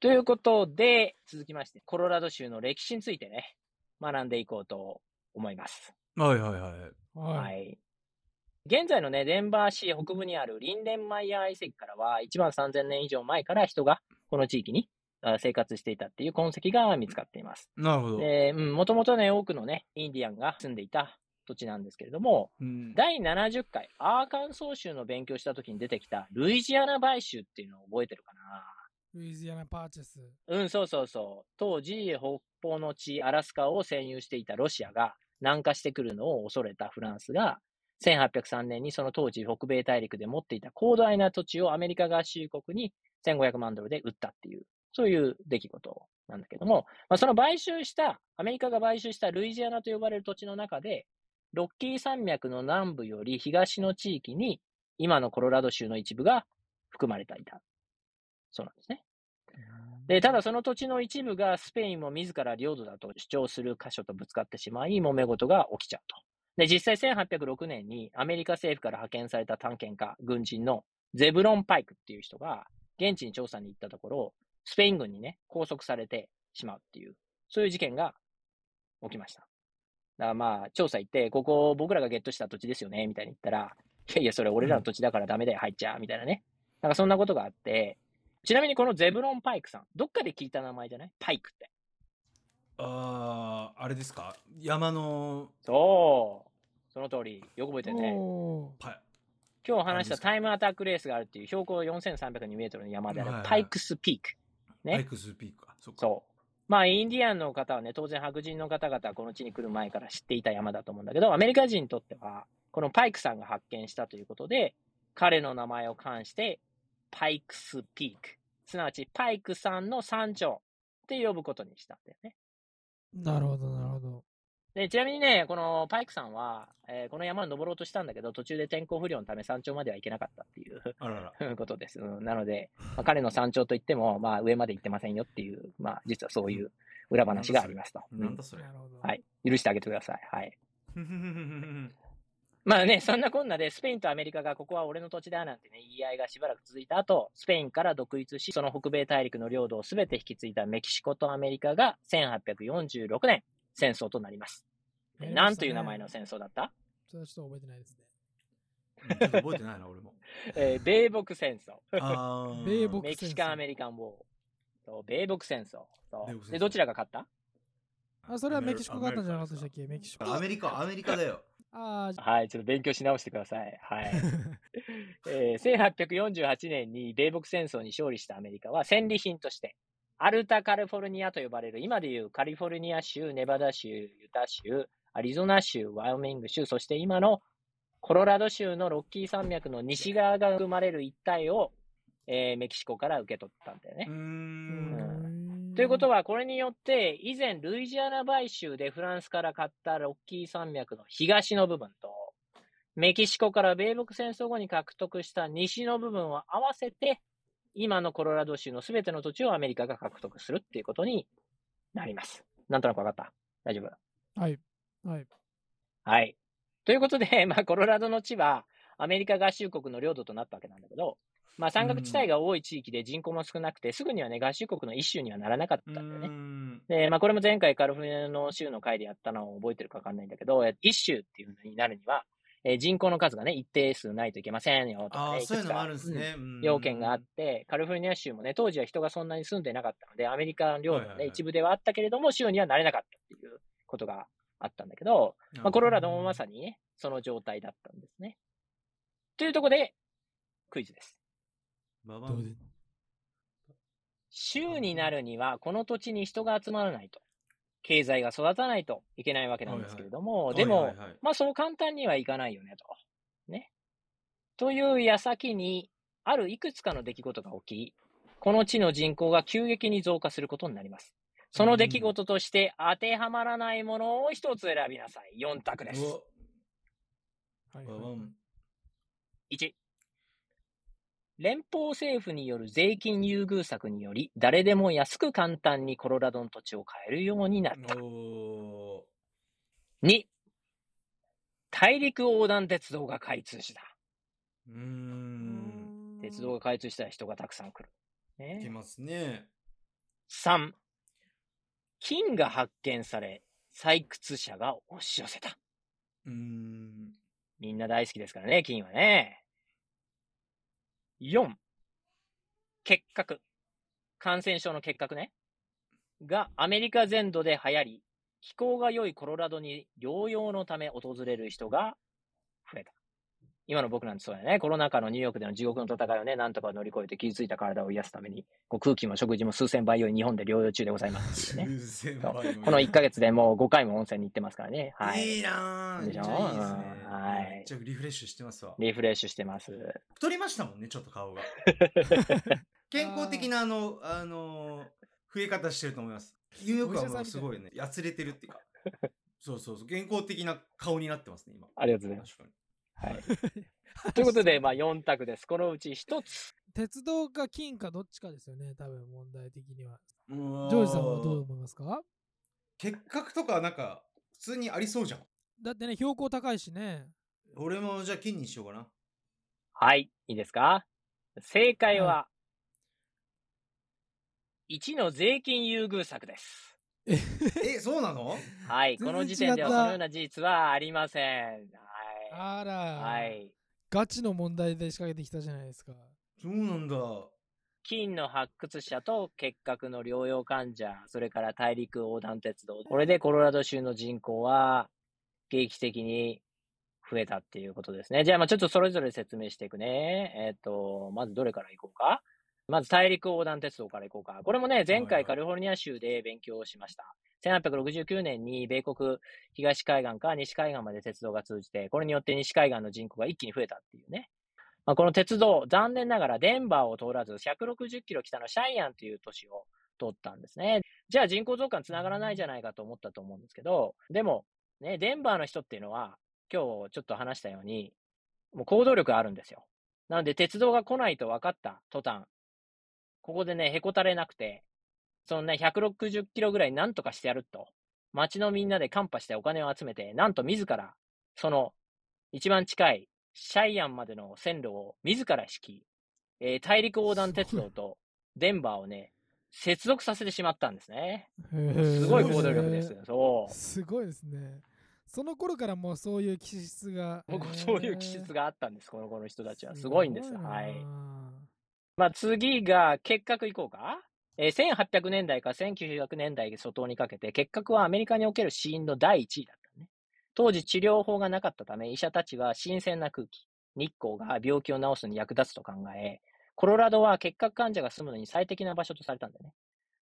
ということで、続きまして、コロラド州の歴史についてね、学んでいこうと思います。はいはいはい。ははい。い。現在のね、デンバー市北部にあるリンデンマイヤー遺跡からは、1万3000年以上前から人がこの地域にあ生活していたっていう痕跡が見つかっています。なるほど。で、うん、もともとね、多くのね、インディアンが住んでいた土地なんですけれども、うん第70回アーカンソー州の勉強した時に出てきたルイジアナ買収っていうのを覚えてるかな？ルイジアナパーチェス。うん、そうそうそう。当時、北方の地、アラスカを占有していたロシアが南下してくるのを恐れたフランスが、1803年にその当時北米大陸で持っていた広大な土地をアメリカ合衆国に1500万ドルで売ったっていう、そういう出来事なんだけども、まあ、その買収した、アメリカが買収したルイジアナと呼ばれる土地の中で、ロッキー山脈の南部より東の地域に、今のコロラド州の一部が含まれていた。そうなんですね。で、ただその土地の一部がスペインも自ら領土だと主張する箇所とぶつかってしまい、揉め事が起きちゃうと。で、実際1806年にアメリカ政府から派遣された探検家、軍人のゼブロン・パイクっていう人が現地に調査に行ったところ、スペイン軍にね、拘束されてしまうっていう、そういう事件が起きました。だからまあ、調査行って、ここ僕らがゲットした土地ですよね、みたいに言ったら、いやいや、それ俺らの土地だからダメだよ、入っちゃう、みたいなね。なんかそんなことがあって、ちなみにこのゼブロン・パイクさん、どっかで聞いた名前じゃない？パイクって。ああ、あれですか？山の、そう。その通り。よく覚えてるね。今日話したタイムアタックレースがあるっていう標高4302メートルの山であるはいはいパイクスピーク。ねパイクスピークか。そっか。そう。まあ、インディアンの方はね、当然白人の方々はこの地に来る前から知っていた山だと思うんだけど、アメリカ人にとっては、このパイクさんが発見したということで、彼の名前を冠して、パイクスピーク。すなわち、パイクさんの山頂って呼ぶことにしたんだよね。なるほど、なるほど。で、ちなみにね、このパイクさんは、えーこの山に登ろうとしたんだけど、途中で天候不良のため山頂までは行けなかったっていうあらら。ことです。うんなので、まあ、彼の山頂といっても、まあ、上まで行ってませんよっていう、まあ、実はそういう裏話がありますと。なんだそれ。なるほど。はい。許してあげてください。はい。まあね、そんなこんなで、スペインとアメリカがここは俺の土地だなんてね、言い合いがしばらく続いた後、スペインから独立し、その北米大陸の領土をすべて引き継いだメキシコとアメリカが1846年、戦争となります。ねなんという名前の戦争だった？それはちょっと覚えてないですね。うんちょっと覚えてないな、俺も。えー米北戦争。あー米北 メキシカン・アメリカン・ウォー。そう米北戦争。そで、どちらが勝った？あ、それはメキシコがあったんじゃなかったでしたっけ？メキシコ。アメリカ、アメリカだよ。はい、ちょっと勉強し直してください。はい。えー1848年に米北戦争に勝利したアメリカは戦利品として、アルタカリフォルニアと呼ばれる、今でいうカリフォルニア州、ネバダ州、ユタ州、アリゾナ州、ワイオミング州、そして今のコロラド州のロッキー山脈の西側が生まれる一帯を、えーメキシコから受け取ったんだよねうー。。うんんということは、これによって、以前、ルイジアナ買収でフランスから買ったロッキー山脈の東の部分と、メキシコから米北戦争後に獲得した西の部分を合わせて、今のコロラド州のすべての土地をアメリカが獲得するっていうことになります。なんとなくわかった？大丈夫？はい。はい。はい。ということで、まあ、コロラドの地は、アメリカ合衆国の領土となったわけなんだけど、まあ、山岳地帯が多い地域で人口も少なくて、すぐにはね、合衆国の一州にはならなかったんだよね。ん。で、まあ、これも前回カリフォルニアの州の回でやったのを覚えてるかわかんないんだけど、え一州っていうのになるには、えー人口の数がね、一定数ないといけませんよとかね、そういうのもあるんですね。うん要件があって、カリフォルニア州もね、当時は人がそんなに住んでなかったので、アメリカ領土のね、一部ではあったけれども、州にはなれなかったっていうことがあったんだけど、まあ、コロラドもまさにね、その状態だったんですね。というところで、クイズです。ババンどうで？州になるには、この土地に人が集まらないと、経済が育たないといけないわけなんですけれども、でも、はいはいはいまあそう簡単にはいかないよねと。ね。という矢先に、あるいくつかの出来事が起き、この地の人口が急激に増加することになります。その出来事として当てはまらないものを一つ選びなさい。4択です。うはいわババン1、連邦政府による税金優遇策により、誰でも安く簡単にコロラドの土地を買えるようになった。お2、大陸横断鉄道が開通した。ーうーん。鉄道が開通したら人がたくさん来る。ね、ますね。3、金が発見され、採掘者が押し寄せた。うーん。みんな大好きですからね、金はね。4、結核。感染症の結核ね。がアメリカ全土で流行り、気候が良いコロラドに療養のため訪れる人が。今の僕なんてそうだよね。コロナ禍のニューヨークでの地獄の戦いをね、なんとか乗り越えて傷ついた体を癒すために、こう空気も食事も数千倍より日本で療養中でございますね。数千そう倍のこの1ヶ月でもう5回も温泉に行ってますからね。はい。いいなぁ。でしょ？いいね。うんはいめっちゃリフレッシュしてますわ。リフレッシュしてます。太りましたもんね、ちょっと顔が。健康的なあの、あの、増え方してると思います。ニューヨークはもうすごいね、やつれてるっていうか。そうそうそう、健康的な顔になってますね、今。ありがとうございます。はい。ということで、まあ4択です。このうち1つ。鉄道か金かどっちかですよね、多分問題的には。ジジョージさんはどう思いますか？結核とかなんか、普通にありそうじゃん。だってね、標高高いしね。俺もじゃあ金にしようかな。はい。いいですか？正解は、1の税金優遇策です。え、そうなの？はい。この時点ではそのような事実はありません。はあら、い。はい。ガチの問題で仕掛けてきたじゃないですか。そうなんだ。金の発掘者と結核の療養患者、それから大陸横断鉄道。これでコロラド州の人口は劇的に増えたっていうことですね。じゃあ、まあちょっとそれぞれ説明していくね。えっ、と、まずどれからいこうか？まず大陸横断鉄道からいこうか。これもね、前はいはい回カリフォルニア州で勉強しました。1869年に米国東海岸から西海岸まで鉄道が通じて、これによって西海岸の人口が一気に増えたっていうね。まあ、この鉄道、残念ながらデンバーを通らず、160キロ北のシャイアンという都市を通ったんですね。じゃあ人口増加につながらないじゃないかと思ったと思うんですけど、でも、ね、デンバーの人っていうのは、今日ちょっと話したように、もう行動力があるんですよ。なので、鉄道が来ないと分かった途端、ここでね、へこたれなくて、そのね、160キロぐらいなんとかしてやると、街のみんなでカンパしてお金を集めて、なんと自ら、その、一番近いシャイアンまでの線路を自ら敷き、えー大陸横断鉄道とデンバーをね、接続させてしまったんですね。すすごい行動力です。そう。すごいですね。その頃からもうそういう気質が。僕、そういう気質があったんです、この子の人たちは。すごいんです。なはい。まあ、次が結核いこうか。えー1800年代から1900年代初頭にかけて、結核はアメリカにおける死因の第一位だったね。当時治療法がなかったため、医者たちは新鮮な空気、日光が病気を治すのに役立つと考え、コロラドは結核患者が住むのに最適な場所とされたんだよね。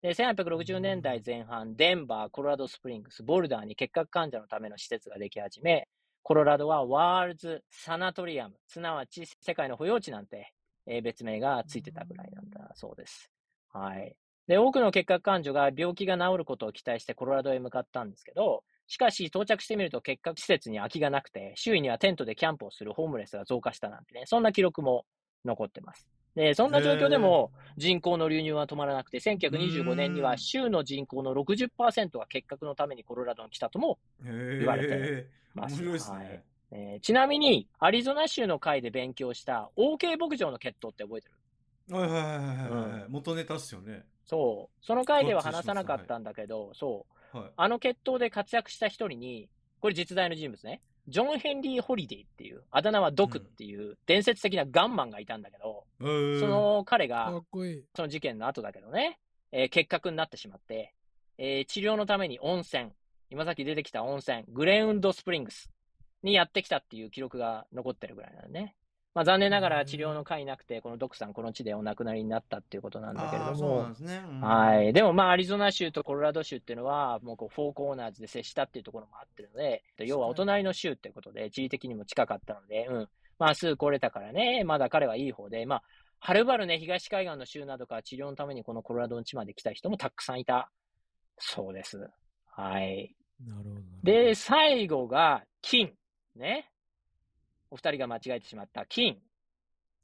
で、1860年代前半、デンバー、コロラドスプリングス、ボルダーに結核患者のための施設ができ始め、コロラドはワールズ・サナトリアム、すなわち世界の保養地なんて、えー別名がついてたぐらいなんだそうです。はい。で、多くの結核患者が病気が治ることを期待してコロラドへ向かったんですけど、しかし到着してみると結核施設に空きがなくて、周囲にはテントでキャンプをするホームレスが増加したなんてね、そんな記録も残ってます。で、そんな状況でも人口の流入は止まらなくて、1925年には州の人口の60%が結核のためにコロラドに来たとも言言われて面ます。白いですね。はいえーちなみに、アリゾナ州の会で勉強した OK 牧場の血統って覚えてる？はいはいはいはいはい。元ネタっすよね。そう。その回では話さなかったんだけど、そう。はい。あの決闘で活躍した一人に、これ実在の人物ね。ジョン・ヘンリー・ホリデーっていう、あだ名はドクっていう伝説的なガンマンがいたんだけど、えーそ、の彼がかっ、こいい。その事件の後だけどね、えー結核になってしまって、えー治療のために温泉、今さっき出てきた温泉、グレウンド・スプリングスにやってきたっていう記録が残ってるぐらいなのね。まあ残念ながら治療の会なくて、このドクさんこの地でお亡くなりになったっていうことなんだけれども、ですね。うんはい。でもまあアリゾナ州とコロラド州っていうのは、もうこうフォーコーナーズで接したっていうところもあってるので、要はお隣の州っていうことで、地理的にも近かったので、うん。まあすぐ来れたからね、まだ彼はいい方で、まあ、はるばるね、東海岸の州などから治療のためにこのコロラドの地まで来た人もたくさんいた。そうです。はい。なるほど。で、最後が金。ね。お二人が間違えてしまった金。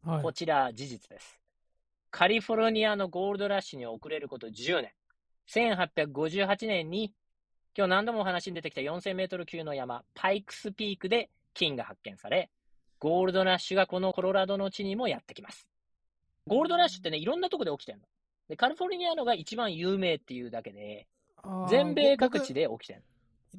はい、こちら事実です。カリフォルニアのゴールドラッシュに遅れること10年。1858年に、今日何度もお話に出てきた4000メートル級の山、パイクスピークで金が発見され、ゴールドラッシュがこのコロラドの地にもやってきます。ゴールドラッシュってね、いろんなとこで起きてるの。で、カリフォルニアのが一番有名っていうだけで、全米各地。で起きてる。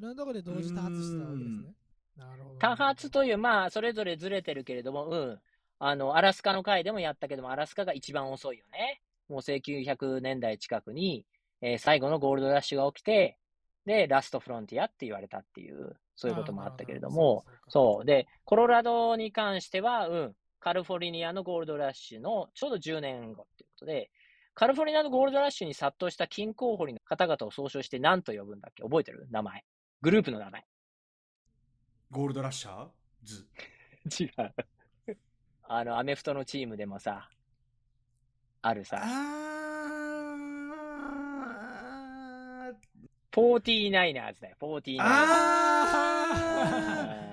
ごごいろんなところで同時多発したわけですね。なるほど。多発という、まあ、それぞれずれてるけれども、うん。あの、アラスカの回でもやったけども、アラスカが一番遅いよね。もう1900年代近くに、えー最後のゴールドラッシュが起きて、で、ラストフロンティアって言われたっていう、そういうこともあったけれども、そう。で、コロラドに関しては、うん、カリフォルニアのゴールドラッシュのちょうど10年後っていうことで、カリフォルニアのゴールドラッシュに殺到した金鉱掘りの方々を総称して何と呼ぶんだっけ？覚えてる？名前。グループの名前。ゴールドラッシャーズ。違う。あの、アメフトのチームでもさ、あるさ、あフォーティーナイナーズだよ、フォーティーナイナーズ。あ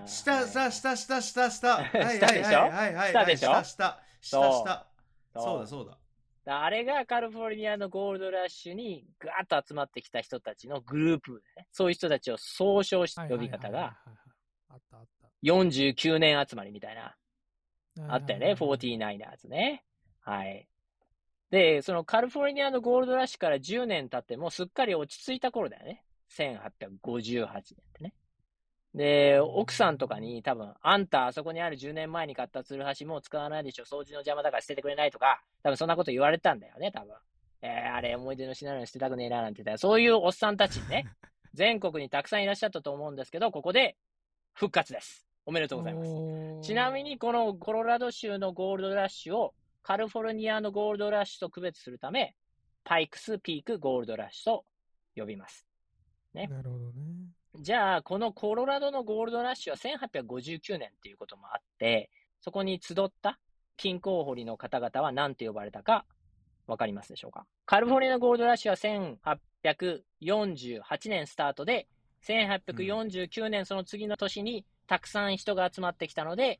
ー下、下、下、下、下、下。はいはい下でしょはいはいはい。下でしょ？下、下、そう下、下。そうだ、そうだ。だあれがカリフォルニアのゴールドラッシュにガーッと集まってきた人たちのグループ、ね、そういう人たちを総称した呼び方が、49年集まりみたいな、あったよね、フォーテティーナイナーズね。はい。で、そのカリフォルニアのゴールドラッシュから10年経ってもうすっかり落ち着いた頃だよね。1858年ってね。で、奥さんとかに多分、あんたあそこにある10年前に買ったツルハシもう使わないでしょ、掃除の邪魔だから捨ててくれないとか、多分そんなこと言われたんだよね、多分。えー、あれ思い出の品なのに捨てたくねえななんて言ったら、そういうおっさんたちね、全国にたくさんいらっしゃったと思うんですけど、ここで復活です。おめでとうございます。ちなみにこのコロラド州のゴールドラッシュをカリフォルニアのゴールドラッシュと区別するため、パイクスピークゴールドラッシュと呼びます。ねなるほどね。じゃあ、このコロラドのゴールドラッシュは1859年っていうこともあって、そこに集った金鉱掘りの方々は何て呼ばれたかわかりますでしょうか？カリフォルニアのゴールドラッシュは1848年スタートで、1849年その次の年にたくさん人が集まってきたので、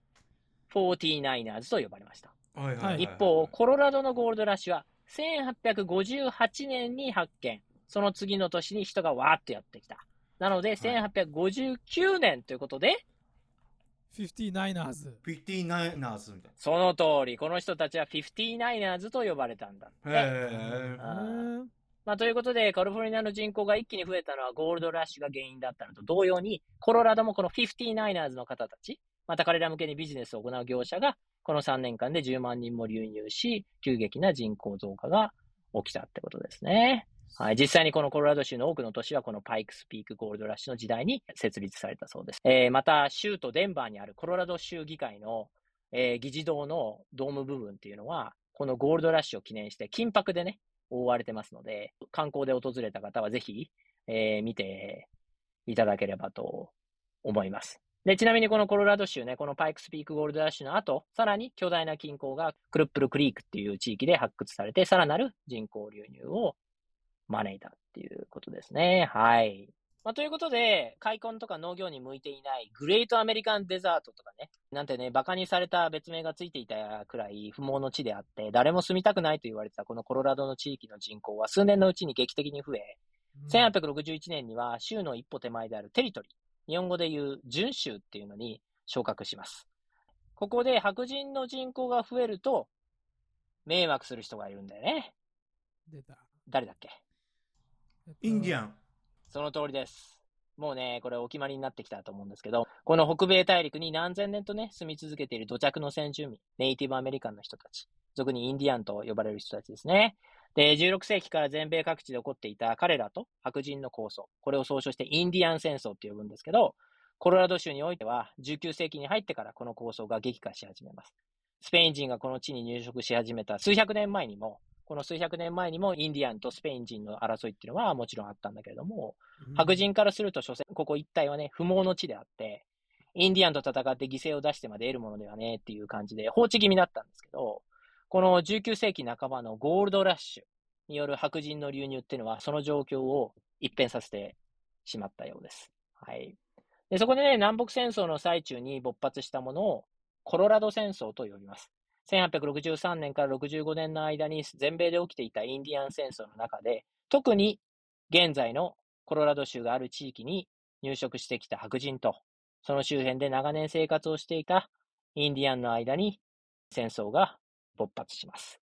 49ers と呼ばれました。はいはいはい一方、コロラドのゴールドラッシュは1858年に発見。その次の年に人がわーっとやってきた。なので、1859年ということで、59ers。59ers みたいその通り、この人たちは 59ers と呼ばれたんだって。な。へえ。まあ、ということで、カリフォルニアの人口が一気に増えたのはゴールドラッシュが原因だったのと同様に、コロラドもこの 59ers の方たち、また彼ら向けにビジネスを行う業者が、この3年間で10万人も流入し、急激な人口増加が起きたってことですね。はい、実際にこのコロラド州の多くの都市はこのパイクスピークゴールドラッシュの時代に設立されたそうです。えーまた、州都デンバーにあるコロラド州議会の、えー議事堂のドーム部分っていうのは、このゴールドラッシュを記念して金箔でね、覆われてますので、観光で訪れた方はぜひ、えー見ていただければと思います。で、ちなみにこのコロラド州ね、このパイクスピークゴールドラッシュの後、さらに巨大な金鉱がクルップルクリークっていう地域で発掘されて、さらなる人口流入を招いたっていうことですね。はい。まあ、ということで、開墾とか農業に向いていないグレートアメリカンデザートとかね、なんてね、馬鹿にされた別名がついていたくらい不毛の地であって、誰も住みたくないと言われてたこのコロラドの地域の人口は数年のうちに劇的に増え、1861年には州の一歩手前であるテリトリー、日本語でいう準州っていうのに昇格します。ここで白人の人口が増えると、迷惑する人がいるんだよね。出た。誰だっけ？ン。インディアン。その通りです。もうね、これお決まりになってきたと思うんですけど、この北米大陸に何千年とね、住み続けている土着の先住民、ネイティブアメリカンの人たち、俗にインディアンと呼ばれる人たちですね。で、16世紀から全米各地で起こっていた彼らと白人の抗争、これを総称してインディアン戦争って呼ぶんですけど、コロラド州においては19世紀に入ってからこの抗争が激化し始めます。スペイン人がこの地に入植し始めた数百年前にも、この数百年前にもインディアンとスペイン人の争いっていうのはもちろんあったんだけれども、白人からすると、所詮、ここ一帯はね、不毛の地であって、インディアンと戦って犠牲を出してまで得るものではねっていう感じで放置気味だったんですけど、この19世紀半ばのゴールドラッシュによる白人の流入っていうのは、その状況を一変させてしまったようです。はい。で、そこでね、南北戦争の最中に勃発したものを、コロラド戦争と呼びます。1863年から65年の間に全米で起きていたインディアン戦争の中で、特に現在のコロラド州がある地域に入植してきた白人と、その周辺で長年生活をしていたインディアンの間に戦争が勃発します。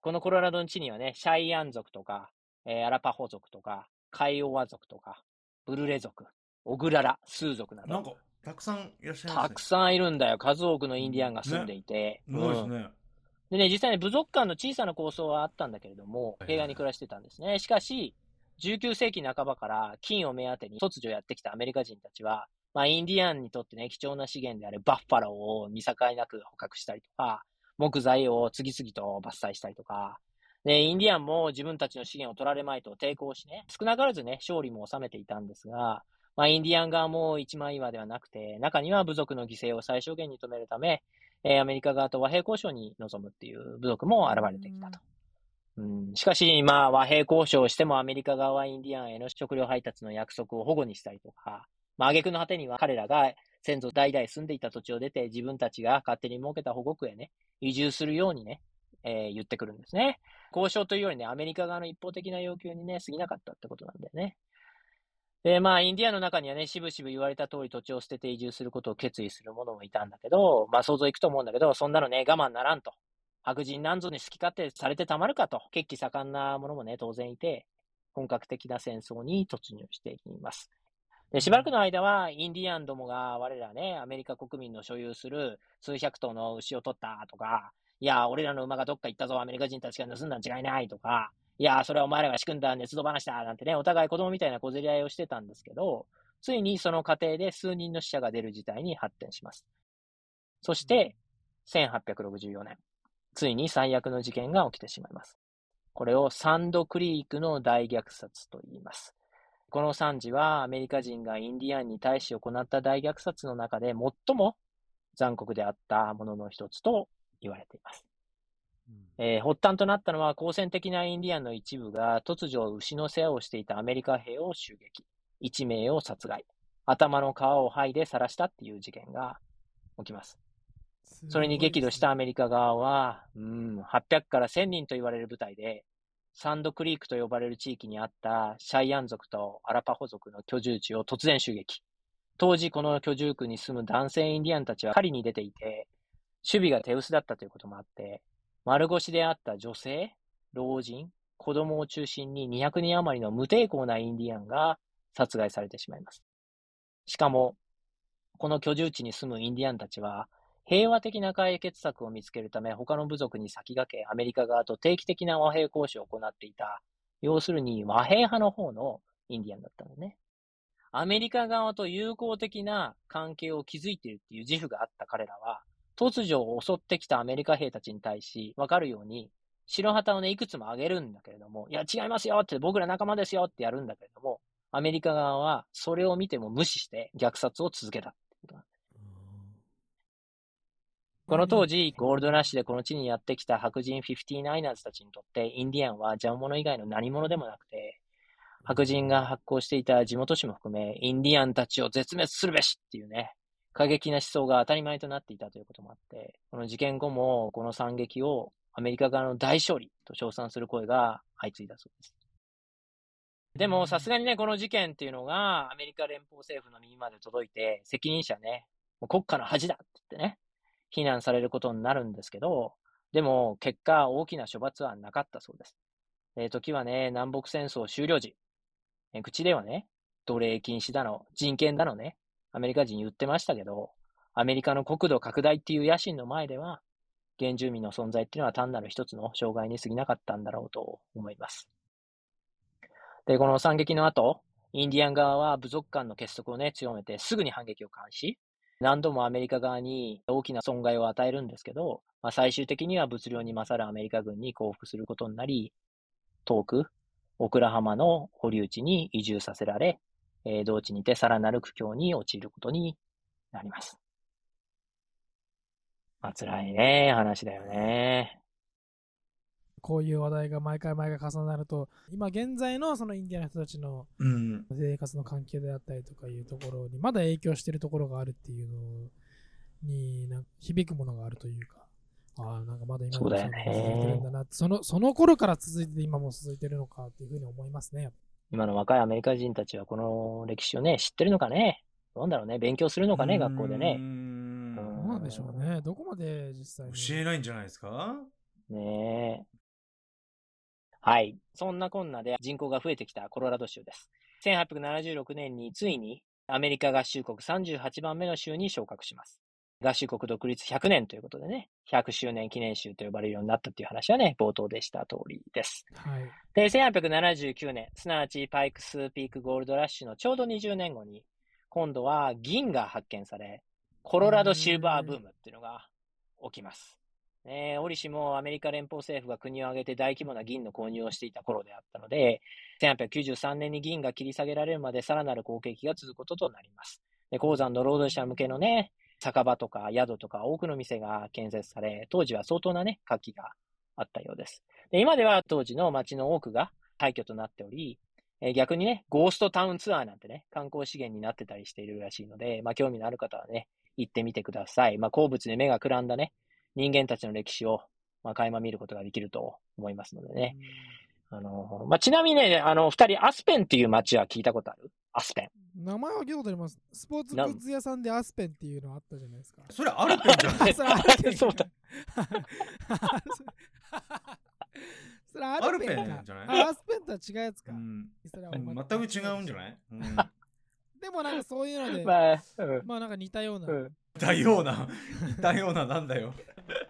このコロラドの地にはね、シャイアン族とか、えーアラパホ族とか、カイオワ族とか、ブルレ族、オグララ、スー族など、なんか、たくさんいらっしゃいますね。たくさんいるんだよ。数多くのインディアンが住んでいて。すごいですうんね。でね、実際に部族間の小さな構想はあったんだけれどもはい、平和に暮らしてたんですね。しかし、19世紀半ばから金を目当てに突如やってきたアメリカ人たちは、まあ、インディアンにとってね、貴重な資源であるバッファローを見境なく捕獲したりとか、木材を次々と伐採したりとか、で、インディアンも自分たちの資源を取られまいと抵抗しね、少なからずね、勝利も収めていたんですが、まあ、インディアン側も一枚岩ではなくて、中には部族の犠牲を最小限に止めるため、えーアメリカ側と和平交渉に臨むっていう部族も現れてきたと。うん、しかし、まあ、和平交渉をしてもアメリカ側はインディアンへの食料配達の約束を保護にしたりとか、まあ、挙句の果てには彼らが先祖代々住んでいた土地を出て自分たちが勝手に設けた保護区へね、移住するようにね、えー言ってくるんですね。交渉というよりね、アメリカ側の一方的な要求にね、過ぎなかったってことなんだよね。で、まあ、インディアンの中にはね、しぶしぶ言われた通り土地を捨てて移住することを決意する者もいたんだけど、まあ、想像いくと思うんだけど、そんなのね、我慢ならんと。白人なんぞに好き勝手されてたまるかと、血気盛んな者もね、当然いて、本格的な戦争に突入していきます。で、しばらくの間は、インディアンどもが我らね、アメリカ国民の所有する数百頭の牛を取ったとか、いや、俺らの馬がどっか行ったぞ、アメリカ人たちが盗んだん違いないとか、いや、それはお前らが仕組んだ熱度話だなんてね、お互い子供みたいな小競り合いをしてたんですけど、ついにその過程で数人の死者が出る事態に発展します。そして、1864年、ついに最悪の事件が起きてしまいます。これをサンドクリークの大虐殺と言います。この惨事はアメリカ人がインディアンに対し行った大虐殺の中で最も残酷であったものの一つと言われています。えー発端となったのは、好戦的なインディアンの一部が突如牛の世話をしていたアメリカ兵を襲撃。1名を殺害。頭の皮を剥いで晒したっていう事件が起きます。それに激怒したアメリカ側は、うん、800から1000人と言われる部隊で、サンドクリークと呼ばれる地域にあったシャイアン族とアラパホ族の居住地を突然襲撃。当時この居住区に住む男性インディアンたちは狩りに出ていて、守備が手薄だったということもあって、丸腰であった女性、老人、子供を中心に200人余りの無抵抗なインディアンが殺害されてしまいます。しかも、この居住地に住むインディアンたちは、平和的な解決策を見つけるため、他の部族に先駆け、アメリカ側と定期的な和平交渉を行っていた、要するに和平派の方のインディアンだったのね。アメリカ側と友好的な関係を築いているっていう自負があった彼らは、突如襲ってきたアメリカ兵たちに対し、わかるように、白旗をね、いくつも上げるんだけれども、いや、違いますよって、僕ら仲間ですよってやるんだけれども、アメリカ側はそれを見ても無視して虐殺を続けたってことなんだ。この当時、ゴールドラッシュでこの地にやってきた白人 59ers たちにとって、インディアンは邪魔者以外の何者でもなくて、白人が発行していた地元紙も含め、インディアンたちを絶滅するべしっていうね、過激な思想が当たり前となっていたということもあって、この事件後もこの惨劇をアメリカ側の大勝利と称賛する声が相次いだそうです。でも、さすがにね、この事件っていうのがアメリカ連邦政府の耳まで届いて、責任者ね、もう国家の恥だって言ってね、非難されることになるんですけど、でも結果大きな処罰はなかったそうです。えー時はね、南北戦争終了時、えー口ではね、奴隷禁止だの、人権だのね、アメリカ人言ってましたけど、アメリカの国土拡大っていう野心の前では、原住民の存在っていうのは単なる一つの障害に過ぎなかったんだろうと思います。で、この惨劇の後、インディアン側は部族間の結束をね、強めてすぐに反撃を開始。何度もアメリカ側に大きな損害を与えるんですけど、まあ、最終的には物量に勝るアメリカ軍に降伏することになり、遠く、オクラハマの保留地に移住させられ、えー同地にてさらなる苦境に陥ることになります。まあ、辛いね、話だよね。こういう話題が毎回毎回重なると、今現在のそのインディアンの人たちのうん。生活の環境であったりとかいうところにまだ影響しているところがあるっていうのになんか響くものがあるというか、ああ、なんかまだ今も続いてるんだなってその、その頃から続いてて今も続いてるのかっていうふうに思いますね。今の若いアメリカ人たちはこの歴史をね、知ってるのかね？どうなんだろうね？勉強するのかね、学校でね。んどうなんでしょうね？どこまで実際に。教えないんじゃないですか？ねえ。はい。そんなこんなで人口が増えてきたコロラド州です。1876年についにアメリカ合衆国38番目の州に昇格します。合衆国独立100年ということでね、100周年記念州と呼ばれるようになったっていう話はね、冒頭でした通りです。はい。で、1879年、すなわちパイクスピークゴールドラッシュのちょうど20年後に、今度は銀が発見され、コロラドシルバーブームっていうのが起きます。ねえ、折しもアメリカ連邦政府が国を挙げて大規模な銀の購入をしていた頃であったので、1893年に銀が切り下げられるまでさらなる好景気が続くこととなります。で、鉱山の労働者向けのね、酒場とか宿とか多くの店が建設され、当時は相当なね、活気があったようです。で、今では当時の街の多くが廃墟となっており、えー逆にね、ゴーストタウンツアーなんてね、観光資源になってたりしているらしいので、まあ、興味のある方はね、行ってみてください。まあ、鉱物で目がくらんだね、人間たちの歴史を、まあ、垣間見ることができると思いますのでね。あのーまあ、ちなみにね、あの、二人、アスペンっていう街は聞いたことある？アスペン。名前は聞いたことあります。スポーツグッズ屋さんでアスペンっていうのあったじゃないですか。それアルペンじゃないそれアルペンそうだ。それアアルペンじゃない？あアスペンとは違うやつか。うんそれは全く違うんじゃない？うんでもなんかそういうので、まあ、うん。まあなんか似たような。うんだような、だようななんだよ。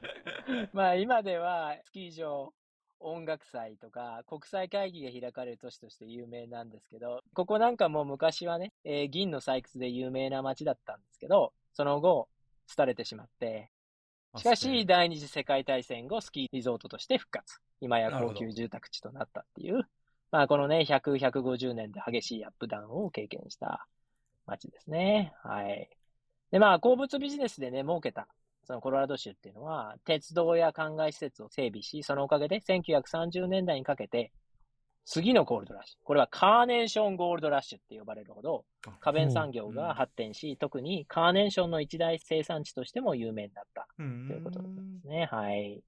まあ今ではスキー場、音楽祭とか国際会議が開かれる都市として有名なんですけど、ここなんかも昔はね、えー銀の採掘で有名な街だったんですけど、その後、廃れてしまって、しかし第二次世界大戦後スキーリゾートとして復活。今や高級住宅地となったっていう、まあこのね、100、150年で激しいアップダウンを経験した街ですね。はい。で、まあ鉱物ビジネスでね、儲けたそのコロラド州っていうのは、鉄道や灌漑施設を整備し、そのおかげで1930年代にかけて、次のゴールドラッシュ。これはカーネーションゴールドラッシュって呼ばれるほど、花弁産業が発展し、特にカーネーションの一大生産地としても有名になったとということですね。はい。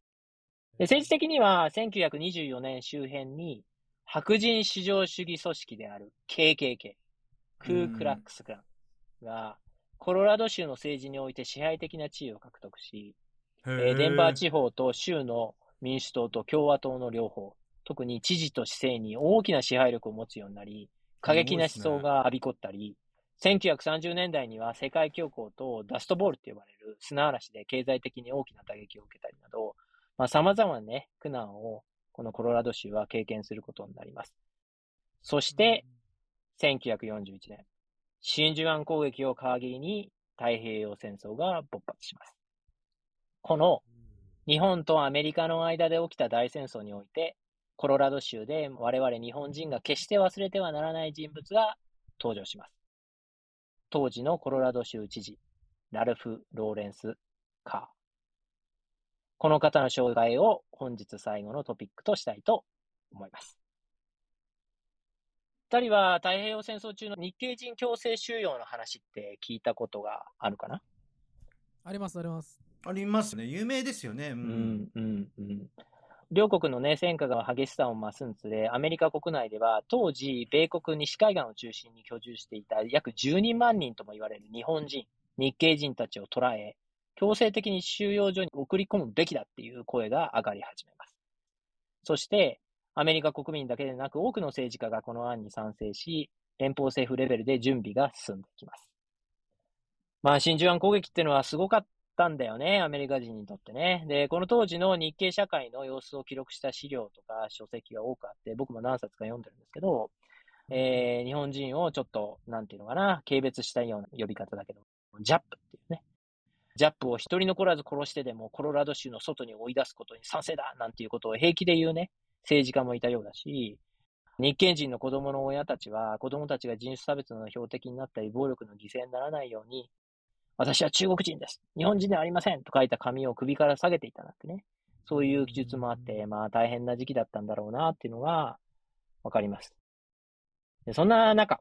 で政治的には、1924年周辺に、白人至上主義組織である KKK、クークラックスクランが、コロラド州の政治において支配的な地位を獲得し、えーデンバー地方と州の民主党と共和党の両方、特に知事と市政に大きな支配力を持つようになり、過激な思想がはびこったり、1930年代には世界恐慌とダストボールって呼ばれる砂嵐で経済的に大きな打撃を受けたりなど、まあ、様々なね、苦難をこのコロラド州は経験することになります。そして、1941年、真珠湾攻撃を皮切りに太平洋戦争が勃発します。この日本とアメリカの間で起きた大戦争において、コロラド州で我々日本人が決して忘れてはならない人物が登場します。当時のコロラド州知事、ラルフ・ローレンス・カー。この方の紹介を本日最後のトピックとしたいと思います。二人は太平洋戦争中の日系人強制収容の話って聞いたことがあるかな？あります、あります。ありますね。有名ですよね。う。うんん、うん、うん。両国のね、戦火が激しさを増すにつれ、アメリカ国内では、当時、米国西海岸を中心に居住していた約12万人とも言われる日本人、日系人たちを捕らえ、強制的に収容所に送り込むべきだっていう声が上がり始めます。そして、アメリカ国民だけでなく、多くの政治家がこの案に賛成し、連邦政府レベルで準備が進んでいきます。まあ、真珠湾攻撃っていうのはすごかったんだよね、アメリカ人にとってね。で、この当時の日系社会の様子を記録した資料とか書籍が多くあって、僕も何冊か読んでるんですけど、えー、日本人をちょっと、なんていうのかな、軽蔑したような呼び方だけど、ジャップっていうね。ジャップを一人残らず殺してでもコロラド州の外に追い出すことに賛成だなんていうことを平気で言うね、政治家もいたようだし、日系人の子供の親たちは、子供たちが人種差別の標的になったり、暴力の犠牲にならないように、私は中国人です。日本人ではありません。と書いた紙を首から下げていたなんてね。そういう記述もあって、まあ大変な時期だったんだろうなっていうのがわかります。でそんな中、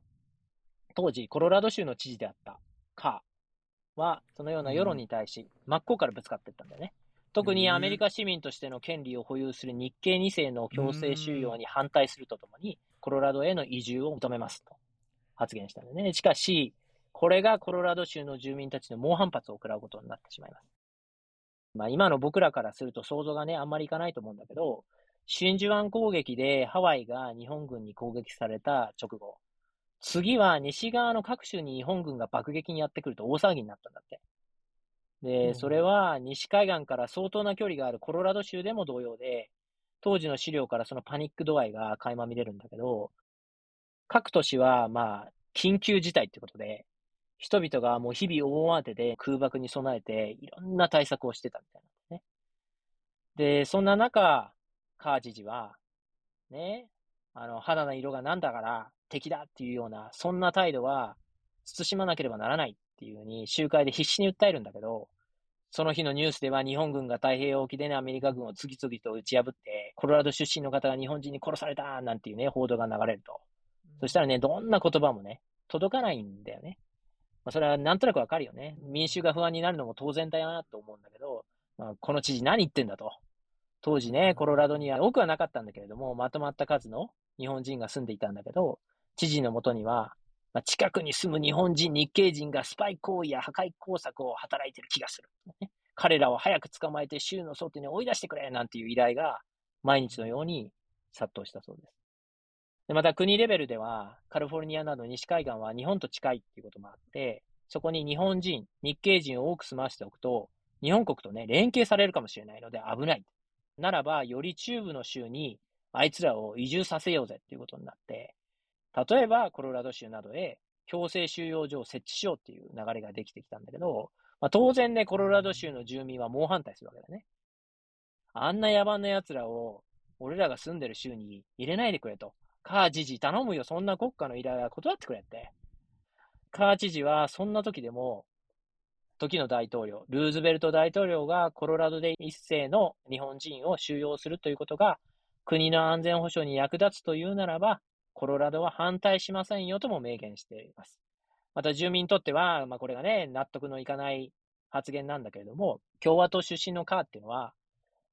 当時コロラド州の知事であったカーは、そのような世論に対し真っ向からぶつかっていったんだよね。特にアメリカ市民としての権利を保有する日系2世の強制収容に反対するとともに、コロラドへの移住を求めますと発言したんだよね。しかし、これがコロラド州の住民たちの猛反発を食らうことになってしまいます。まあ今の僕らからすると想像がね、あんまりいかないと思うんだけど、真珠湾攻撃でハワイが日本軍に攻撃された直後、次は西側の各州に日本軍が爆撃にやってくると大騒ぎになったんだって。で、それは西海岸から相当な距離があるコロラド州でも同様で、当時の資料からそのパニック度合いが垣間見れるんだけど、各都市はまあ、緊急事態ってことで、人々がもう日々大慌てで空爆に備えていろんな対策をしてたみたいなんね。で、そんな中、カー知事は、ね、あの、肌の色がなんだから敵だっていうような、そんな態度は慎まなければならないっていうふうに集会で必死に訴えるんだけど、その日のニュースでは日本軍が太平洋沖でね、アメリカ軍を次々と打ち破って、コロラド出身の方が日本人に殺されたなんていうね、報道が流れると。そしたらね、どんな言葉もね、届かないんだよね。まあ、それはなんとなくわかるよね。民衆が不安になるのも当然だよなと思うんだけど、まあ、この知事何言ってんだと。当時ね、コロラドには多くはなかったんだけれども、まとまった数の日本人が住んでいたんだけど、知事のもとには、まあ、近くに住む日本人、日系人がスパイ行為や破壊工作を働いてる気がする。彼らを早く捕まえて州の外に追い出してくれなんていう依頼が毎日のように殺到したそうです。でまた国レベルでは、カリフォルニアなど西海岸は日本と近いっていうこともあって、そこに日本人、日系人を多く住まわせておくと、日本国とね、連携されるかもしれないので危ない。ならば、より中部の州にあいつらを移住させようぜっていうことになって、例えばコロラド州などへ強制収容所を設置しようっていう流れができてきたんだけど、まあ、当然ね、コロラド州の住民は猛反対するわけだね。あんな野蛮な奴らを俺らが住んでる州に入れないでくれと。カー知事頼むよ、そんな国家の依頼は断ってくれって。カー知事はそんな時でも、時の大統領、ルーズベルト大統領がコロラドで一世の日本人を収容するということが国の安全保障に役立つというならば、コロラドは反対しませんよとも明言しています。また住民にとっては、まあ、これがね、納得のいかない発言なんだけれども、共和党出身のカーっていうのは、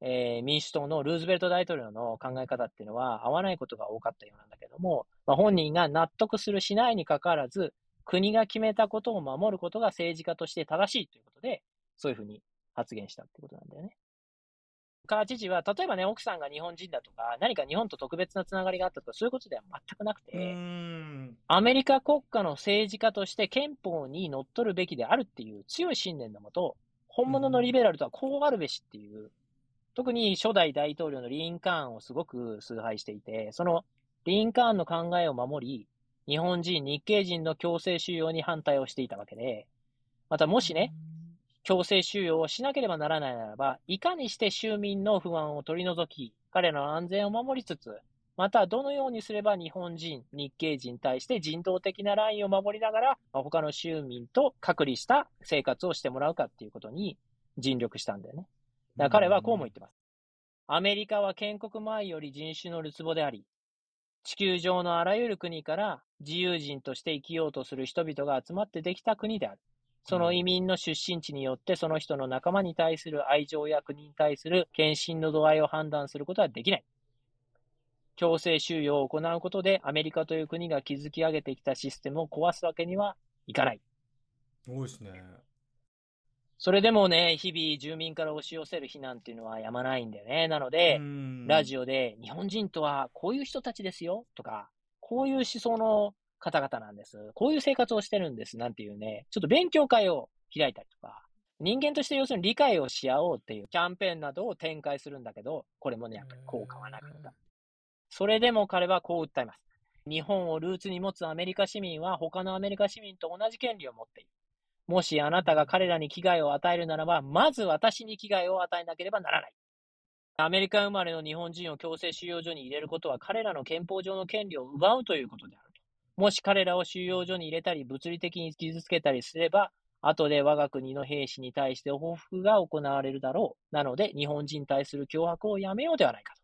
えー、民主党のルーズベルト大統領の考え方っていうのは合わないことが多かったようなんだけども、まあ、本人が納得するしないにかかわらず、国が決めたことを守ることが政治家として正しいということで、そういうふうに発言したってことなんだよね。カー知事は、例えばね、奥さんが日本人だとか、何か日本と特別なつながりがあったとか、そういうことでは全くなくて、アメリカ国家の政治家として憲法にのっとるべきであるっていう強い信念のもと、本物のリベラルとはこうあるべしっていう、特に初代大統領のリンカーンをすごく崇拝していて、そのリンカーンの考えを守り、日本人、日系人の強制収容に反対をしていたわけで、またもしね、強制収容をしなければならないならば、いかにして州民の不安を取り除き、彼らの安全を守りつつ、またどのようにすれば日本人、日系人に対して人道的なラインを守りながら、他の州民と隔離した生活をしてもらうかっていうことに尽力したんだよね。だから彼はこうも言ってます。アメリカは建国前より人種のるつぼであり、地球上のあらゆる国から自由人として生きようとする人々が集まってできた国である。その移民の出身地によって、その人の仲間に対する愛情や国に対する献身の度合いを判断することはできない。強制収容を行うことで、アメリカという国が築き上げてきたシステムを壊すわけにはいかない。多いですね。それでもね、日々住民から押し寄せる非難っていうのはやまないんだよね。なので、ラジオで日本人とはこういう人たちですよとか、こういう思想の方々なんです。こういう生活をしてるんです。なんていうね、ちょっと勉強会を開いたりとか、人間として要するに理解をし合おうっていうキャンペーンなどを展開するんだけど、これもね、やっぱり効果はなかった。それでも彼はこう訴えます。日本をルーツに持つアメリカ市民は他のアメリカ市民と同じ権利を持っている。もしあなたが彼らに危害を与えるならば、まず私に危害を与えなければならない。アメリカ生まれの日本人を強制収容所に入れることは彼らの憲法上の権利を奪うということである。もし彼らを収容所に入れたり、物理的に傷つけたりすれば、後で我が国の兵士に対して報復が行われるだろう。なので、日本人に対する脅迫をやめようではないかと。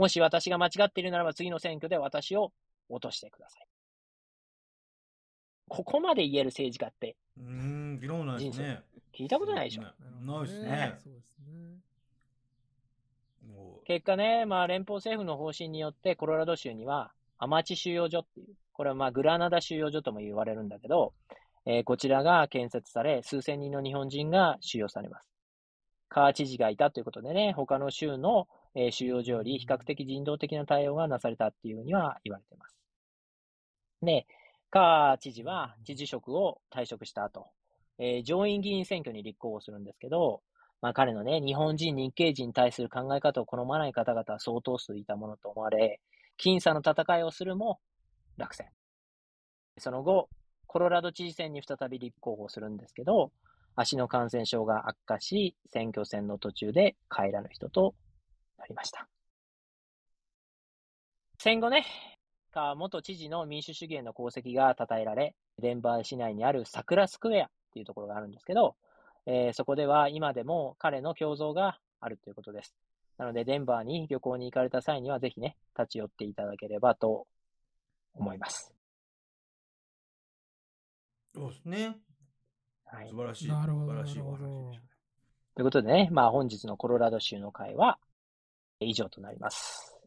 もし私が間違っているならば、次の選挙で私を落としてください。ここまで言える政治家って、うん、議論ないですね。聞いたことないでしょ？ないですね。そうですね。結果ね、まあ、連邦政府の方針によって、コロラド州には、アマチ収容所っていう、これはまあグラナダ収容所とも言われるんだけど、えー、こちらが建設され、数千人の日本人が収容されます。カー知事がいたということでね、他の州のえ収容所より比較的人道的な対応がなされたっていうふうには言われてます。で、カー知事は知事職を退職した後、えー上院議員選挙に立候補するんですけど、まあ彼のね、日本人、日系人に対する考え方を好まない方々は相当数いたものと思われ、僅差の戦いをするも落選。その後、コロラド知事選に再び立候補するんですけど、足の感染症が悪化し、選挙戦の途中で帰らぬ人となりました。戦後ね、元知事の民主主義への功績が称えられ、デンバー市内にある桜スクエアっていうところがあるんですけど、えーそこでは今でも彼の胸像があるということです。なので、デンバーに旅行に行かれた際には、ぜひね、立ち寄っていただければと思います。そうですね。はい素。晴らしい。なるほど素晴らしいおなるほど話でしたね。ということでね、まあ本日のコロラド州の会は以上となります。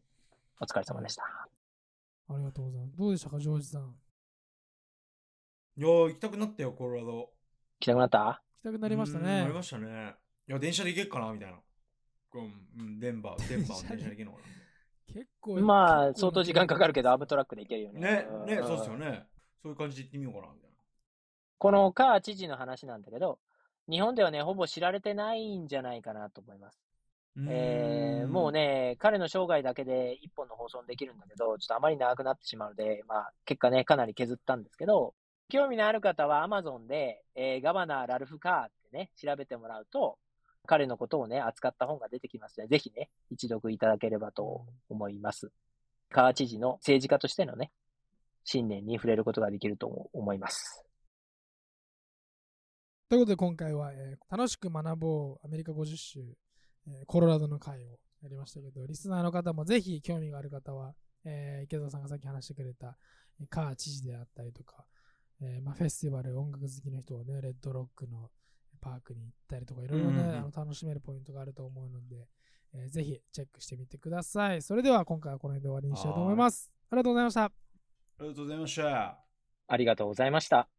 お疲れ様でした。ありがとうございます。どうでしたか、ジョージさん。いやー、行きたくなったよ、コロラド。来たくなった？来たくなりましたねうんなり。ましたね。いや、電車で行けっかなみたいな。デンバー、デンバーの電車で行けんのか結構。まあ、相当時間かかるけど、アブトラックで行けるよね。な。ね、ね、んそうですよね。そういう感じで行ってみようかな、みたいこのカー知事の話なんだけど、日本ではね、ほぼ知られてないんじゃないかなと思います。な。えーもう。ね、彼の生涯だけで一本の放送にできるんだけど、ちょっとあまり長くなってしまうので、まあ、結果ね、かなり削ったんですけど、興味のある方は Amazon で、えーガバナー・ラルフ・カーってね、調べてもらうと、彼のことをね、扱った本が出てきますので、ぜひね、一読いただければと思います。カー知事の政治家としてのね、信念に触れることができると思います。ということで、今回は、えー楽しく学ぼうアメリカ50州、えーコロラドの会をやりましたけど、リスナーの方もぜひ興味がある方は、えー池澤さんがさっき話してくれた、えーカー知事であったりとか、えーまあ、フェスティバル、音楽好きの人はね、レッドロックのパークに行ったりとか、いろいろね、うんあの楽しめるポイントがあると思うので、えーぜひチェックしてみてください。それでは今回はこの辺で終わりにしたいと思います。ありがとうございました。ありがとうございました。ありがとうございました。